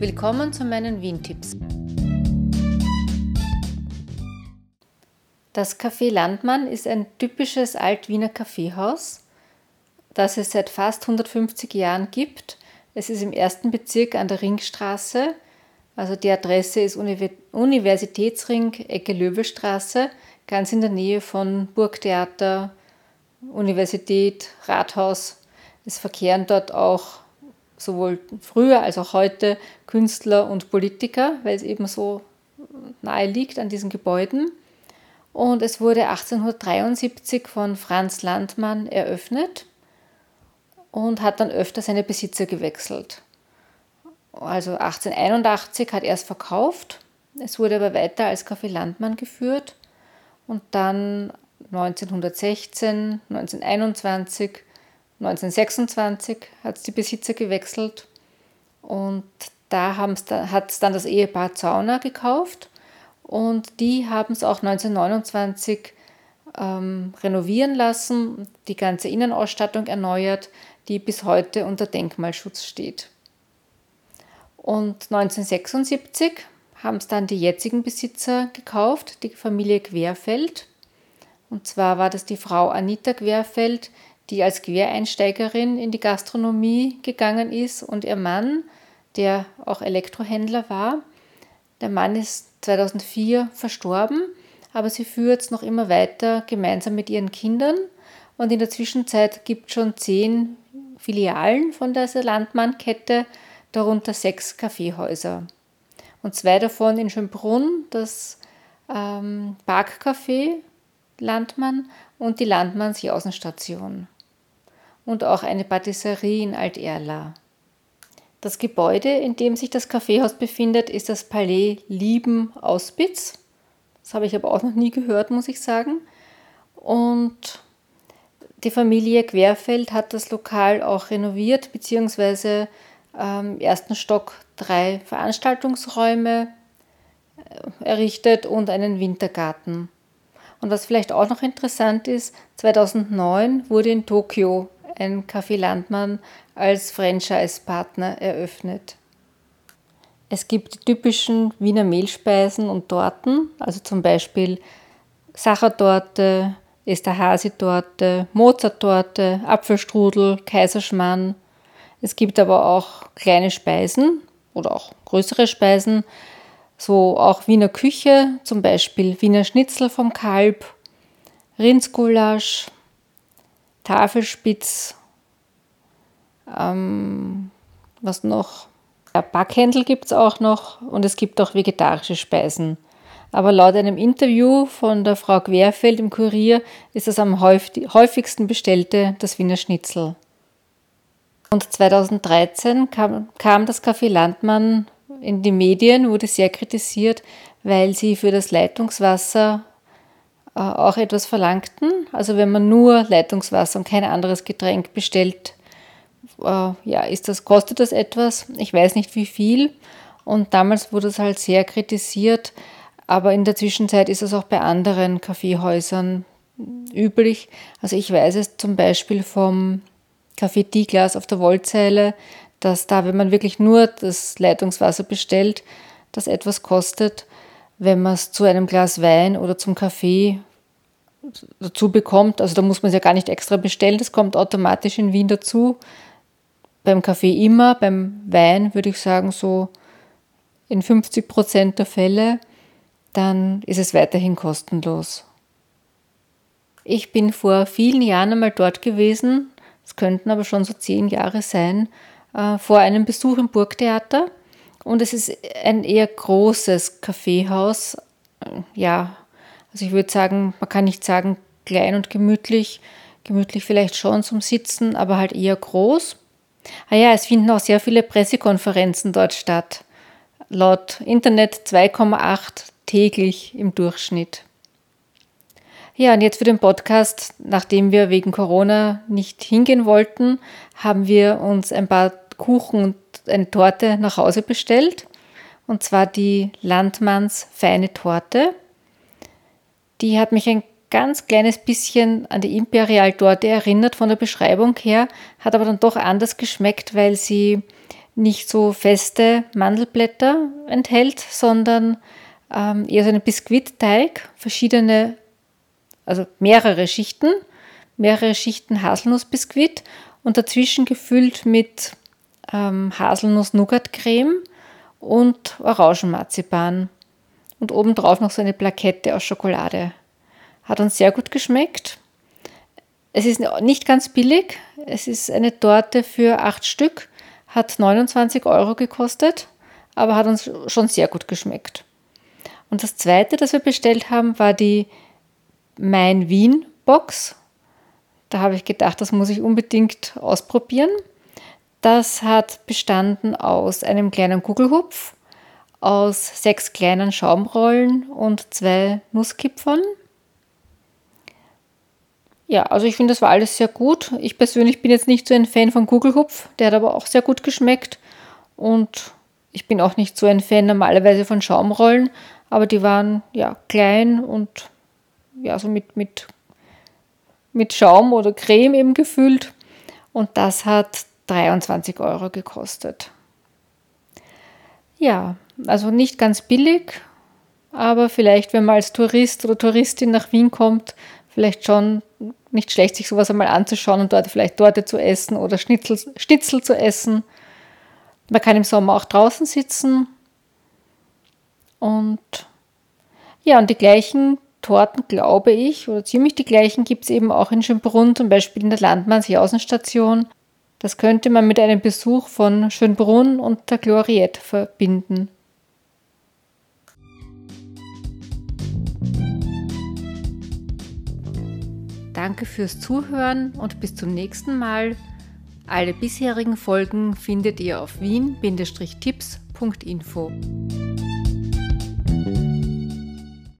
Willkommen zu meinen Wien-Tipps. Das Café Landmann ist ein typisches Alt-Wiener Kaffeehaus, das es seit fast 150 Jahren gibt. Es ist im ersten Bezirk an der Ringstraße, also die Adresse ist Universitätsring, Ecke Löwelstraße, ganz in der Nähe von Burgtheater, Universität, Rathaus. Es verkehren dort auch sowohl früher als auch heute Künstler und Politiker, weil es eben so nahe liegt an diesen Gebäuden. Und es wurde 1873 von Franz Landmann eröffnet und hat dann öfter seine Besitzer gewechselt. Also 1881 hat er es verkauft, es wurde aber weiter als Café Landmann geführt und dann 1916, 1921 1926 hat es die Besitzer gewechselt und da hat es dann das Ehepaar Zauner gekauft und die haben es auch 1929 ähm, renovieren lassen, die ganze Innenausstattung erneuert, die bis heute unter Denkmalschutz steht. Und 1976 haben es dann die jetzigen Besitzer gekauft, die Familie Querfeld. Und zwar war das die Frau Anita Querfeld, die als Quereinsteigerin in die Gastronomie gegangen ist und ihr Mann, der auch Elektrohändler war. Der Mann ist 2004 verstorben, aber sie führt es noch immer weiter gemeinsam mit ihren Kindern. Und in der Zwischenzeit gibt es schon zehn Filialen von dieser Landmann-Kette, darunter sechs Kaffeehäuser. Und zwei davon in Schönbrunn, das ähm, Parkcafé Landmann und die Landmanns-Jausenstation und auch eine Patisserie in Alt-Erla. Das Gebäude, in dem sich das Kaffeehaus befindet, ist das Palais Lieben Auspitz. Das habe ich aber auch noch nie gehört, muss ich sagen. Und die Familie Querfeld hat das Lokal auch renoviert, beziehungsweise ähm, im ersten Stock drei Veranstaltungsräume äh, errichtet und einen Wintergarten. Und was vielleicht auch noch interessant ist, 2009 wurde in Tokio ein Café Landmann als Franchise-Partner eröffnet. Es gibt die typischen Wiener Mehlspeisen und Torten, also zum Beispiel Sachertorte, Esterhazy-Torte, Mozart-Torte, Apfelstrudel, Kaiserschmarrn. Es gibt aber auch kleine Speisen oder auch größere Speisen, so auch Wiener Küche, zum Beispiel Wiener Schnitzel vom Kalb, Rindsgulasch, Tafelspitz, ähm, was noch? Ja, Backhändel gibt es auch noch und es gibt auch vegetarische Speisen. Aber laut einem Interview von der Frau Querfeld im Kurier ist das am häufigsten bestellte das Wiener Schnitzel. Und 2013 kam, kam das Café Landmann in die Medien, wurde sehr kritisiert, weil sie für das Leitungswasser auch etwas verlangten. Also wenn man nur Leitungswasser und kein anderes Getränk bestellt, äh, ja, ist das, kostet das etwas. Ich weiß nicht wie viel. Und damals wurde es halt sehr kritisiert. Aber in der Zwischenzeit ist es auch bei anderen Kaffeehäusern üblich. Also ich weiß es zum Beispiel vom Café Tiglas auf der Wollzeile, dass da, wenn man wirklich nur das Leitungswasser bestellt, das etwas kostet. Wenn man es zu einem Glas Wein oder zum Kaffee dazu bekommt, also da muss man es ja gar nicht extra bestellen, das kommt automatisch in Wien dazu. Beim Kaffee immer, beim Wein würde ich sagen so in 50 Prozent der Fälle, dann ist es weiterhin kostenlos. Ich bin vor vielen Jahren einmal dort gewesen, es könnten aber schon so zehn Jahre sein, äh, vor einem Besuch im Burgtheater. Und es ist ein eher großes Kaffeehaus. Äh, ja, also ich würde sagen, man kann nicht sagen klein und gemütlich. Gemütlich vielleicht schon zum Sitzen, aber halt eher groß. Ah ja, es finden auch sehr viele Pressekonferenzen dort statt. Laut Internet 2,8 täglich im Durchschnitt. Ja, und jetzt für den Podcast, nachdem wir wegen Corona nicht hingehen wollten, haben wir uns ein paar Kuchen und eine Torte nach Hause bestellt. Und zwar die Landmanns feine Torte. Die hat mich ein ganz kleines bisschen an die Imperial-Torte erinnert von der Beschreibung her, hat aber dann doch anders geschmeckt, weil sie nicht so feste Mandelblätter enthält, sondern ähm, eher so einen Biskuitteig, verschiedene, also mehrere Schichten, mehrere Schichten Haselnussbiskuit und dazwischen gefüllt mit ähm, Haselnuss-Nougat-Creme und Orangenmarzipan und obendrauf noch so eine Plakette aus Schokolade. Hat uns sehr gut geschmeckt. Es ist nicht ganz billig. Es ist eine Torte für acht Stück, hat 29 Euro gekostet, aber hat uns schon sehr gut geschmeckt. Und das zweite, das wir bestellt haben, war die Mein Wien Box. Da habe ich gedacht, das muss ich unbedingt ausprobieren. Das hat bestanden aus einem kleinen Kugelhupf, aus sechs kleinen Schaumrollen und zwei Nusskipfern. Ja, also ich finde, das war alles sehr gut. Ich persönlich bin jetzt nicht so ein Fan von Kugelhupf, der hat aber auch sehr gut geschmeckt. Und ich bin auch nicht so ein Fan normalerweise von Schaumrollen, aber die waren ja klein und ja, so mit, mit, mit Schaum oder Creme eben gefüllt. Und das hat 23 Euro gekostet. Ja, also nicht ganz billig, aber vielleicht, wenn man als Tourist oder Touristin nach Wien kommt, vielleicht schon nicht schlecht, sich sowas einmal anzuschauen und dort vielleicht Torte zu essen oder Schnitzel, Schnitzel zu essen. Man kann im Sommer auch draußen sitzen. Und ja, und die gleichen Torten, glaube ich, oder ziemlich die gleichen gibt es eben auch in Schönbrunn, zum Beispiel in der Landmannsjausenstation. Das könnte man mit einem Besuch von Schönbrunn und der Gloriette verbinden. Danke fürs Zuhören und bis zum nächsten Mal. Alle bisherigen Folgen findet ihr auf wien-tipps.info.